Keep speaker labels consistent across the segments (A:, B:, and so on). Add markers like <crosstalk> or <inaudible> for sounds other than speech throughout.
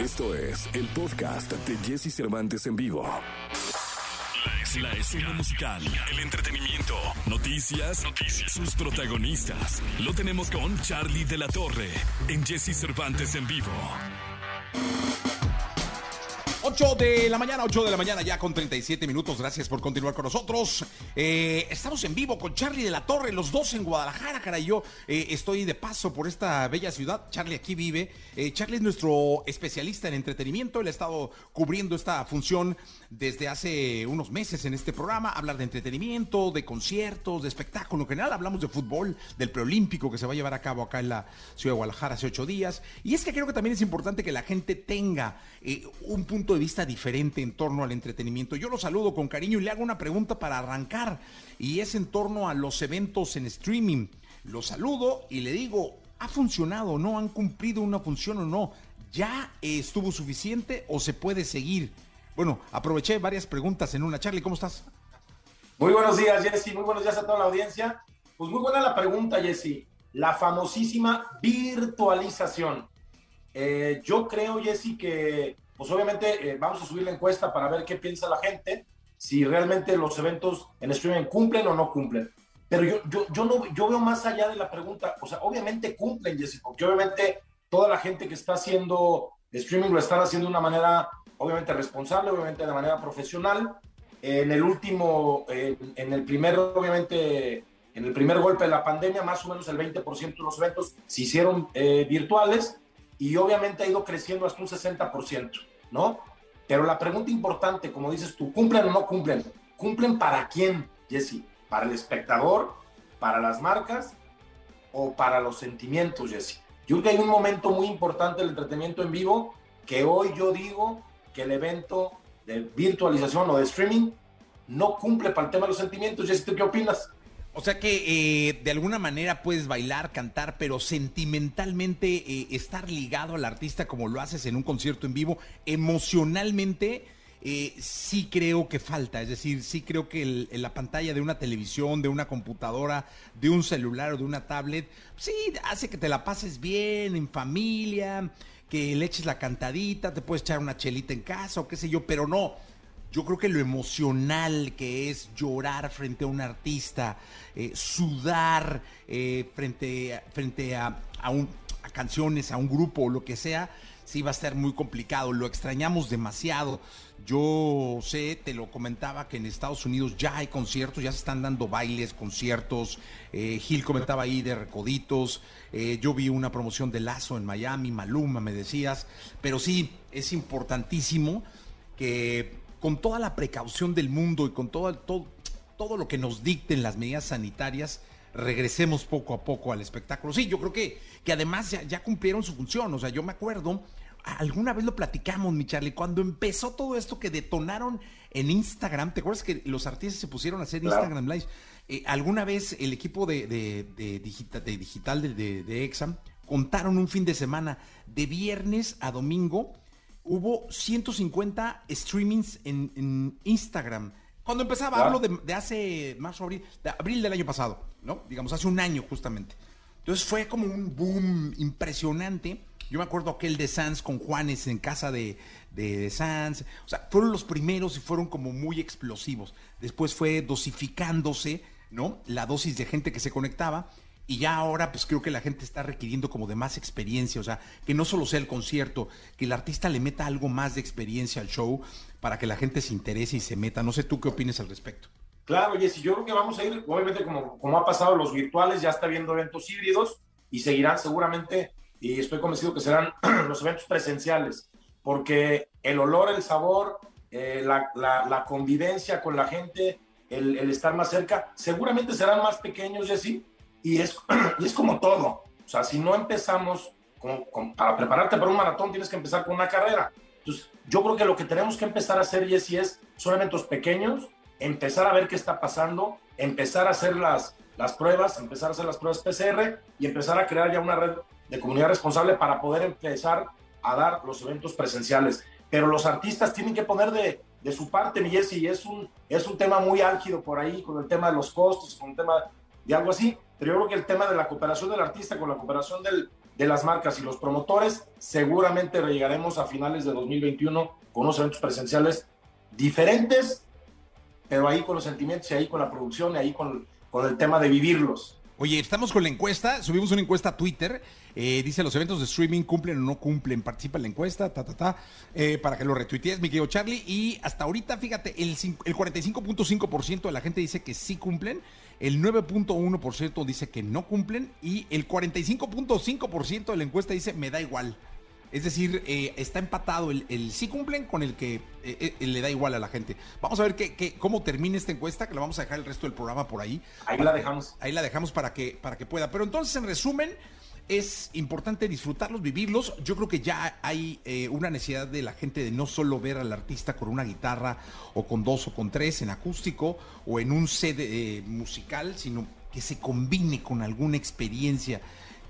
A: Esto es el podcast de Jesse Cervantes en vivo. La escena, musical, el entretenimiento, noticias, sus protagonistas. Lo tenemos con Charlie de la Torre en Jesse Cervantes en vivo.
B: 8 de la mañana, 8 de la mañana ya con 37 minutos. Gracias por continuar con nosotros. Eh, estamos en vivo con Charlie de la Torre, los dos en Guadalajara, caray. Yo eh, estoy de paso por esta bella ciudad. Charlie aquí vive. Eh, Charlie es nuestro especialista en entretenimiento. Él ha estado cubriendo esta función desde hace unos meses en este programa. Hablar de entretenimiento, de conciertos, de espectáculo en general. Hablamos de fútbol, del preolímpico que se va a llevar a cabo acá en la ciudad de Guadalajara hace ocho días. Y es que creo que también es importante que la gente tenga un punto de vista diferente en torno al entretenimiento. Yo lo saludo con cariño y le hago una pregunta para arrancar y es en torno a los eventos en streaming. Lo saludo y le digo, ¿ha funcionado o no? ¿Han cumplido una función o no? ¿Ya estuvo suficiente o se puede seguir? Bueno, aproveché varias preguntas en una. Charlie, ¿cómo estás?
C: Muy buenos días, Jesse. Muy buenos días a toda la audiencia. Pues muy buena la pregunta, Jesse. La famosísima virtualización. Eh, yo creo, Jesse, que pues obviamente eh, vamos a subir la encuesta para ver qué piensa la gente, si realmente los eventos en streaming cumplen o no cumplen. Pero yo, yo, yo, no, yo veo más allá de la pregunta, o sea, obviamente cumplen, Jesse, porque obviamente toda la gente que está haciendo streaming lo están haciendo de una manera, obviamente responsable, obviamente de manera profesional. En el último, en el primer, obviamente, en el primer golpe de la pandemia, más o menos el 20% de los eventos se hicieron eh, virtuales y obviamente ha ido creciendo hasta un 60%, ¿no? Pero la pregunta importante, como dices tú, ¿cumplen o no cumplen? ¿Cumplen para quién, Jesse? ¿Para el espectador? ¿Para las marcas? ¿O para los sentimientos, Jesse? Yo creo que hay un momento muy importante del entretenimiento en vivo que hoy yo digo que el evento de virtualización o de streaming no cumple para el tema de los sentimientos. Jesse, ¿tú qué opinas?
B: O sea que eh, de alguna manera puedes bailar, cantar, pero sentimentalmente eh, estar ligado al artista como lo haces en un concierto en vivo, emocionalmente eh, sí creo que falta. Es decir, sí creo que en la pantalla de una televisión, de una computadora, de un celular o de una tablet, sí hace que te la pases bien, en familia, que le eches la cantadita, te puedes echar una chelita en casa o qué sé yo, pero no yo creo que lo emocional que es llorar frente a un artista, eh, sudar eh, frente, frente a, a canciones, a un grupo o lo que sea, sí va a ser muy complicado. Lo extrañamos demasiado. Yo sé, te lo comentaba que en Estados Unidos ya hay conciertos, ya se están dando bailes, conciertos. Eh, Gil comentaba ahí de Recoditos. yo vi una promoción de Lazo en Miami, Maluma, me decías. Pero sí, es importantísimo que con toda la precaución del mundo y con todo, todo, todo lo que nos dicten las medidas sanitarias, regresemos poco a poco al espectáculo. Sí, yo creo que, que además ya, cumplieron su función. O sea, yo me acuerdo, alguna vez lo platicamos, mi Charlie, cuando empezó todo esto que detonaron en Instagram, ¿te acuerdas que los artistas se pusieron a hacer Instagram Live? Eh, alguna vez el equipo de, de, digital, de, digital de, de Exam contaron un fin de semana de viernes a domingo hubo 150 streamings en, Instagram. Cuando empezaba, hablo de, hace marzo, abril, de abril del año pasado, ¿no? Digamos, hace un año justamente. Entonces fue como un boom impresionante. Yo me acuerdo aquel de Sans con Juanes en casa de, de, de Sans. O sea, fueron los primeros y fueron como muy explosivos. Después fue dosificándose, ¿no? La dosis de gente que se conectaba y ya ahora pues creo que la gente está requiriendo como de más experiencia, o sea, que no solo sea el concierto, que el artista le meta algo más de experiencia al show para que la gente se interese y se meta. No sé tú qué opinas al respecto.
C: Claro, Jessy, yo creo que vamos a ir, obviamente como, como ha pasado los virtuales, ya está viendo eventos híbridos y seguirán seguramente, y estoy convencido que serán <clears throat> los eventos presenciales, porque el olor, el sabor, eh, la, la, convivencia con la gente, el, el, estar más cerca, seguramente serán más pequeños, Jessy, y es, <clears throat> y es como todo. O sea, si no empezamos con, para prepararte para un maratón, tienes que empezar con una carrera. Entonces, yo creo que lo que tenemos que empezar a hacer, Jessy, es, son eventos pequeños, empezar a ver qué está pasando, empezar a hacer las, las pruebas, empezar a hacer las pruebas PCR y empezar a crear ya una red de comunidad responsable para poder empezar a dar los eventos presenciales. Pero los artistas tienen que poner de, de su parte, mi Jessy, es un, es un tema muy álgido por ahí, con el tema de los costos, con el tema de algo así, pero yo creo que el tema de la cooperación del artista con la cooperación del, de las marcas y los promotores, seguramente llegaremos a finales de 2021 con unos eventos presenciales diferentes, pero ahí con los sentimientos y ahí con la producción y ahí con, con el tema de vivirlos.
B: Oye, estamos con la encuesta, subimos una encuesta a Twitter, eh, dice los eventos de streaming cumplen o no cumplen, participa en la encuesta, ta, ta, ta, eh, para que lo retuitees, mi querido Charlie, y hasta ahorita, fíjate, el, el 45.5% de la gente dice que sí cumplen, el 9.1% dice que no cumplen, y el 45.5% de la encuesta dice me da igual. Es decir, eh, está empatado el, sí cumplen con el que eh, eh, le da igual a la gente. Vamos a ver qué, cómo termina esta encuesta, que la vamos a dejar el resto del programa por ahí.
C: Ahí la dejamos.
B: Ahí la dejamos para que, para que pueda. Pero entonces, en resumen, es importante disfrutarlos, vivirlos. Yo creo que ya hay una necesidad de la gente de no solo ver al artista con una guitarra o con dos o con tres en acústico o en un CD musical, sino que se combine con alguna experiencia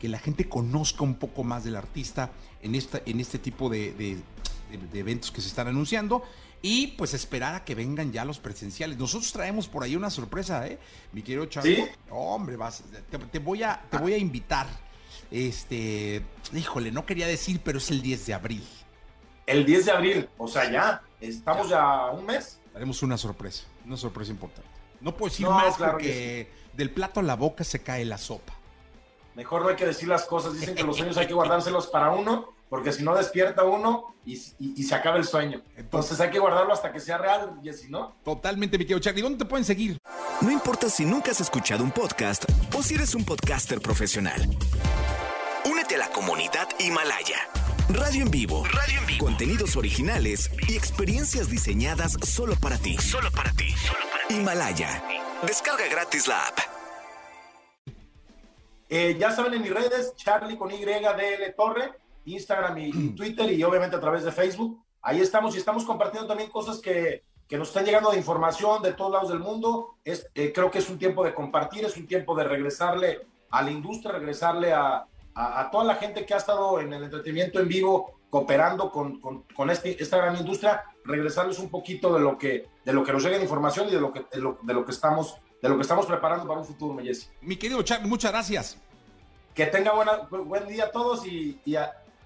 B: que la gente conozca un poco más del artista en, esta, en este tipo de, eventos que se están anunciando y pues esperar a que vengan ya los presenciales. Nosotros traemos por ahí una sorpresa, ¿eh? Mi querido Charlie. Hombre, vas, te, voy a, te voy a invitar. Este, híjole, no quería decir, pero es el 10 de abril.
C: El 10 de abril, o sea, ya, estamos ya, un mes.
B: Haremos una sorpresa, una sorpresa importante. No puedo decir más porque del plato a la boca se cae la sopa.
C: Mejor no hay que decir las cosas. Dicen que los sueños hay que guardárselos para uno, porque si no despierta uno y, se acaba el sueño. Entonces hay que guardarlo hasta que sea real, y si no.
B: Totalmente, mi querido Charlie. ¿Dónde te pueden seguir?
A: No importa si nunca has escuchado un podcast o si eres un podcaster profesional. Únete a la comunidad Himalaya. Radio en vivo. Radio en vivo. Contenidos originales y experiencias diseñadas solo para ti. Solo para ti. Solo para ti. Himalaya. Descarga gratis la app.
C: Eh, ya saben en mis redes, Charlie con YDL Torre, Instagram y, <clears throat> Twitter y obviamente a través de Facebook. Ahí estamos y estamos compartiendo también cosas que, que nos están llegando de información de todos lados del mundo. Es, eh, creo que es un tiempo de compartir, es un tiempo de regresarle a la industria, regresarle a, a, toda la gente que ha estado en el entretenimiento en vivo cooperando con, con, con este, esta gran industria, regresarles un poquito de lo que, de lo que nos llega de información y de lo que, de lo, de lo que estamos de lo que estamos preparando para un futuro, mi
B: Mi querido Chuck, muchas gracias.
C: Que tenga buena, buen día a todos y,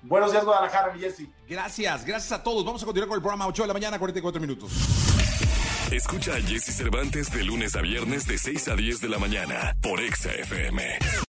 C: buenos días, Guadalajara, mi Jesse.
B: Gracias, gracias a todos. Vamos a continuar con el programa 8 de la mañana, 44 minutos.
A: Escucha a Jesse Cervantes de lunes a viernes de 6 a 10 de la mañana por Exa FM.